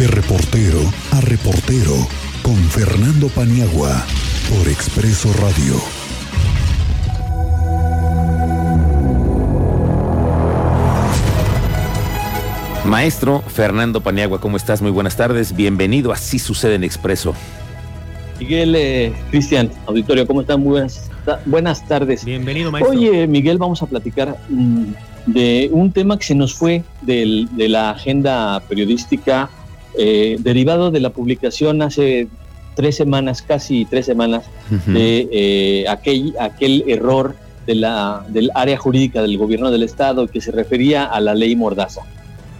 De reportero a reportero con Fernando Paniagua por Expreso Radio. Maestro Fernando Paniagua, ¿cómo estás? Muy buenas tardes. Bienvenido. Así sucede en Expreso. Miguel, eh, Cristian, auditorio, ¿cómo están? Muy buenas, buenas tardes. Bienvenido, maestro. Oye, Miguel, vamos a platicar mm, de un tema que se nos fue de la agenda periodística eh, derivado de la publicación hace tres semanas, casi tres semanas, de eh, aquel, aquel error de la, del área jurídica del gobierno del Estado que se refería a la ley Mordaza.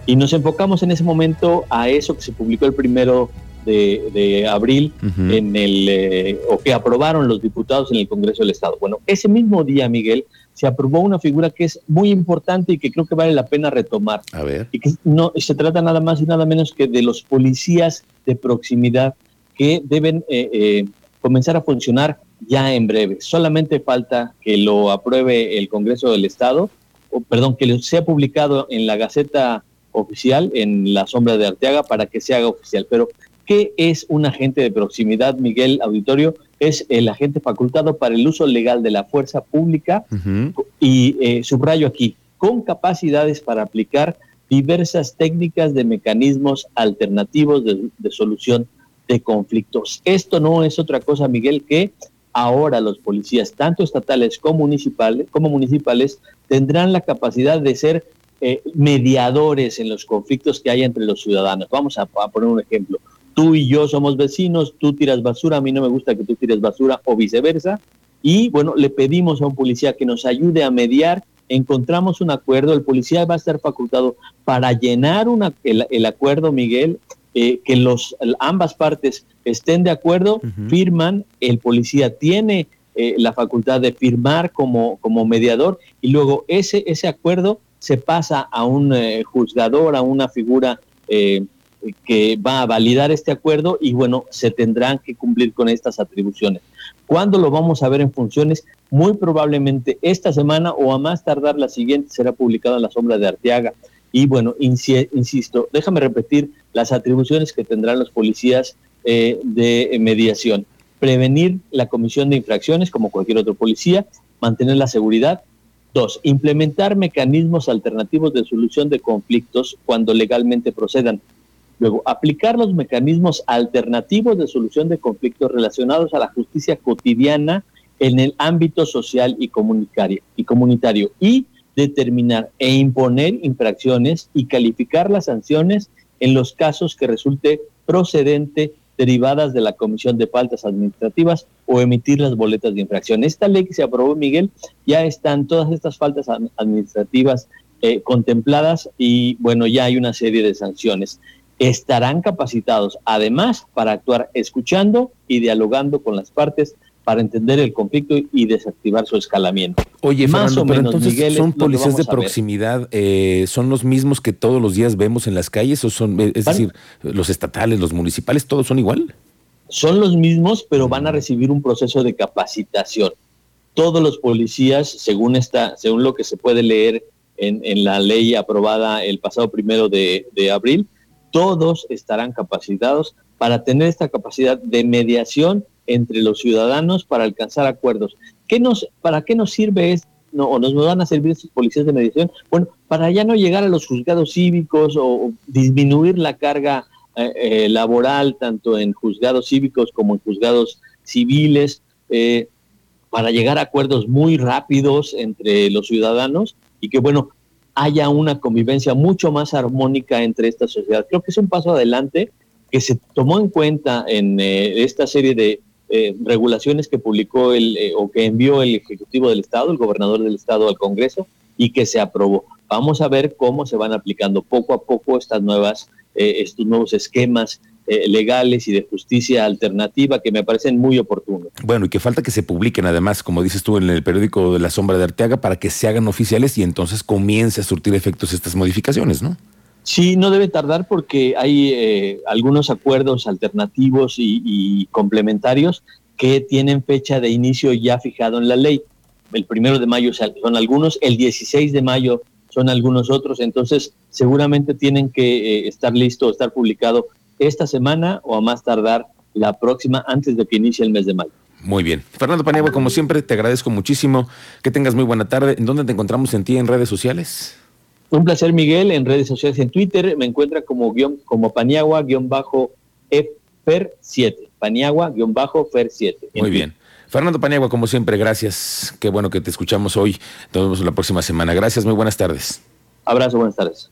Y nos enfocamos en ese momento a eso que se publicó el primero de, abril en el eh, o que aprobaron los diputados en el Congreso del Estado. Bueno, ese mismo día, Miguel, se aprobó una figura que es muy importante y que creo que vale la pena retomar. A ver. Y que no se trata nada más y nada menos que de los policías de proximidad que deben eh, eh, comenzar a funcionar ya en breve. Solamente falta que lo apruebe el Congreso del Estado, o perdón, que sea publicado en la Gaceta oficial, en la sombra de Arteaga, para que se haga oficial. Pero ¿Qué es un agente de proximidad, Miguel Auditorio? Es el agente facultado para el uso legal de la fuerza pública y eh, subrayo aquí, con capacidades para aplicar diversas técnicas de mecanismos alternativos de, solución de conflictos. Esto no es otra cosa, Miguel, que ahora los policías, tanto estatales como municipales, como municipales tendrán la capacidad de ser eh, mediadores en los conflictos que hay entre los ciudadanos. Vamos a poner un ejemplo tú y yo somos vecinos, tú tiras basura, a mí no me gusta que tú tires basura o viceversa. Y bueno, le pedimos a un policía que nos ayude a mediar, encontramos un acuerdo, el policía va a estar facultado para llenar una, el, acuerdo, Miguel, eh, que los, ambas partes estén de acuerdo, firman, el policía tiene eh, la facultad de firmar como, como mediador y luego ese, ese acuerdo se pasa a un eh, juzgador, a una figura que va a validar este acuerdo y bueno, se tendrán que cumplir con estas atribuciones. ¿Cuándo lo vamos a ver en funciones? Muy probablemente esta semana o a más tardar la siguiente será publicado en la sombra de Arteaga. Y bueno, insisto, déjame repetir las atribuciones que tendrán los policías eh, de mediación. Prevenir la comisión de infracciones como cualquier otro policía, mantener la seguridad. Dos, implementar mecanismos alternativos de solución de conflictos cuando legalmente procedan. Luego, aplicar los mecanismos alternativos de solución de conflictos relacionados a la justicia cotidiana en el ámbito social y comunitario, y comunitario y determinar e imponer infracciones y calificar las sanciones en los casos que resulte procedente derivadas de la comisión de faltas administrativas o emitir las boletas de infracción. Esta ley que se aprobó, Miguel, ya están todas estas faltas administrativas eh, contempladas y bueno, ya hay una serie de sanciones estarán capacitados además para actuar escuchando y dialogando con las partes para entender el conflicto y desactivar su escalamiento. Oye, Más o menos, entonces son policías de proximidad, eh, son los mismos que todos los días vemos en las calles o son, es decir, los estatales, los municipales, todos son igual. Son los mismos, pero van a recibir un proceso de capacitación. Todos los policías, según esta, según lo que se puede leer en, en la ley aprobada el pasado primero de, de abril, todos estarán capacitados para tener esta capacidad de mediación entre los ciudadanos para alcanzar acuerdos. ¿Qué nos, ¿Para qué nos sirve esto? No, o nos van a servir estos policías de mediación, bueno, para ya no llegar a los juzgados cívicos o, disminuir la carga eh, eh, laboral tanto en juzgados cívicos como en juzgados civiles, eh, para llegar a acuerdos muy rápidos entre los ciudadanos y que, bueno, haya una convivencia mucho más armónica entre esta sociedad. Creo que es un paso adelante que se tomó en cuenta en eh, esta serie de eh, regulaciones que publicó el, eh, o que envió el Ejecutivo del Estado, el gobernador del Estado al Congreso y que se aprobó. Vamos a ver cómo se van aplicando poco a poco estas nuevas, estos nuevos esquemas eh, legales y de justicia alternativa que me parecen muy oportunos. Bueno, y que falta que se publiquen además, como dices tú en el periódico de La Sombra de Arteaga, para que se hagan oficiales y entonces comience a surtir efectos estas modificaciones, ¿no? Sí, no debe tardar porque hay eh, algunos acuerdos alternativos y, complementarios que tienen fecha de inicio ya fijado en la ley. El primero de mayo son algunos, el 16 de mayo son algunos otros, entonces seguramente tienen que eh, estar listo, estar publicado esta semana o a más tardar la próxima antes de que inicie el mes de mayo. Muy bien. Fernando Paniagua, como siempre, te agradezco muchísimo. Que tengas muy buena tarde. ¿En dónde te encontramos en ti en redes sociales? Un placer, Miguel. En redes sociales, en Twitter, me encuentra como, guion, como Paniagua-Fer7. Paniagua-Fer7. Muy bien. Fernando Paniagua, como siempre, gracias. Qué bueno que te escuchamos hoy. Nos vemos la próxima semana. Gracias, muy buenas tardes. Abrazo, buenas tardes.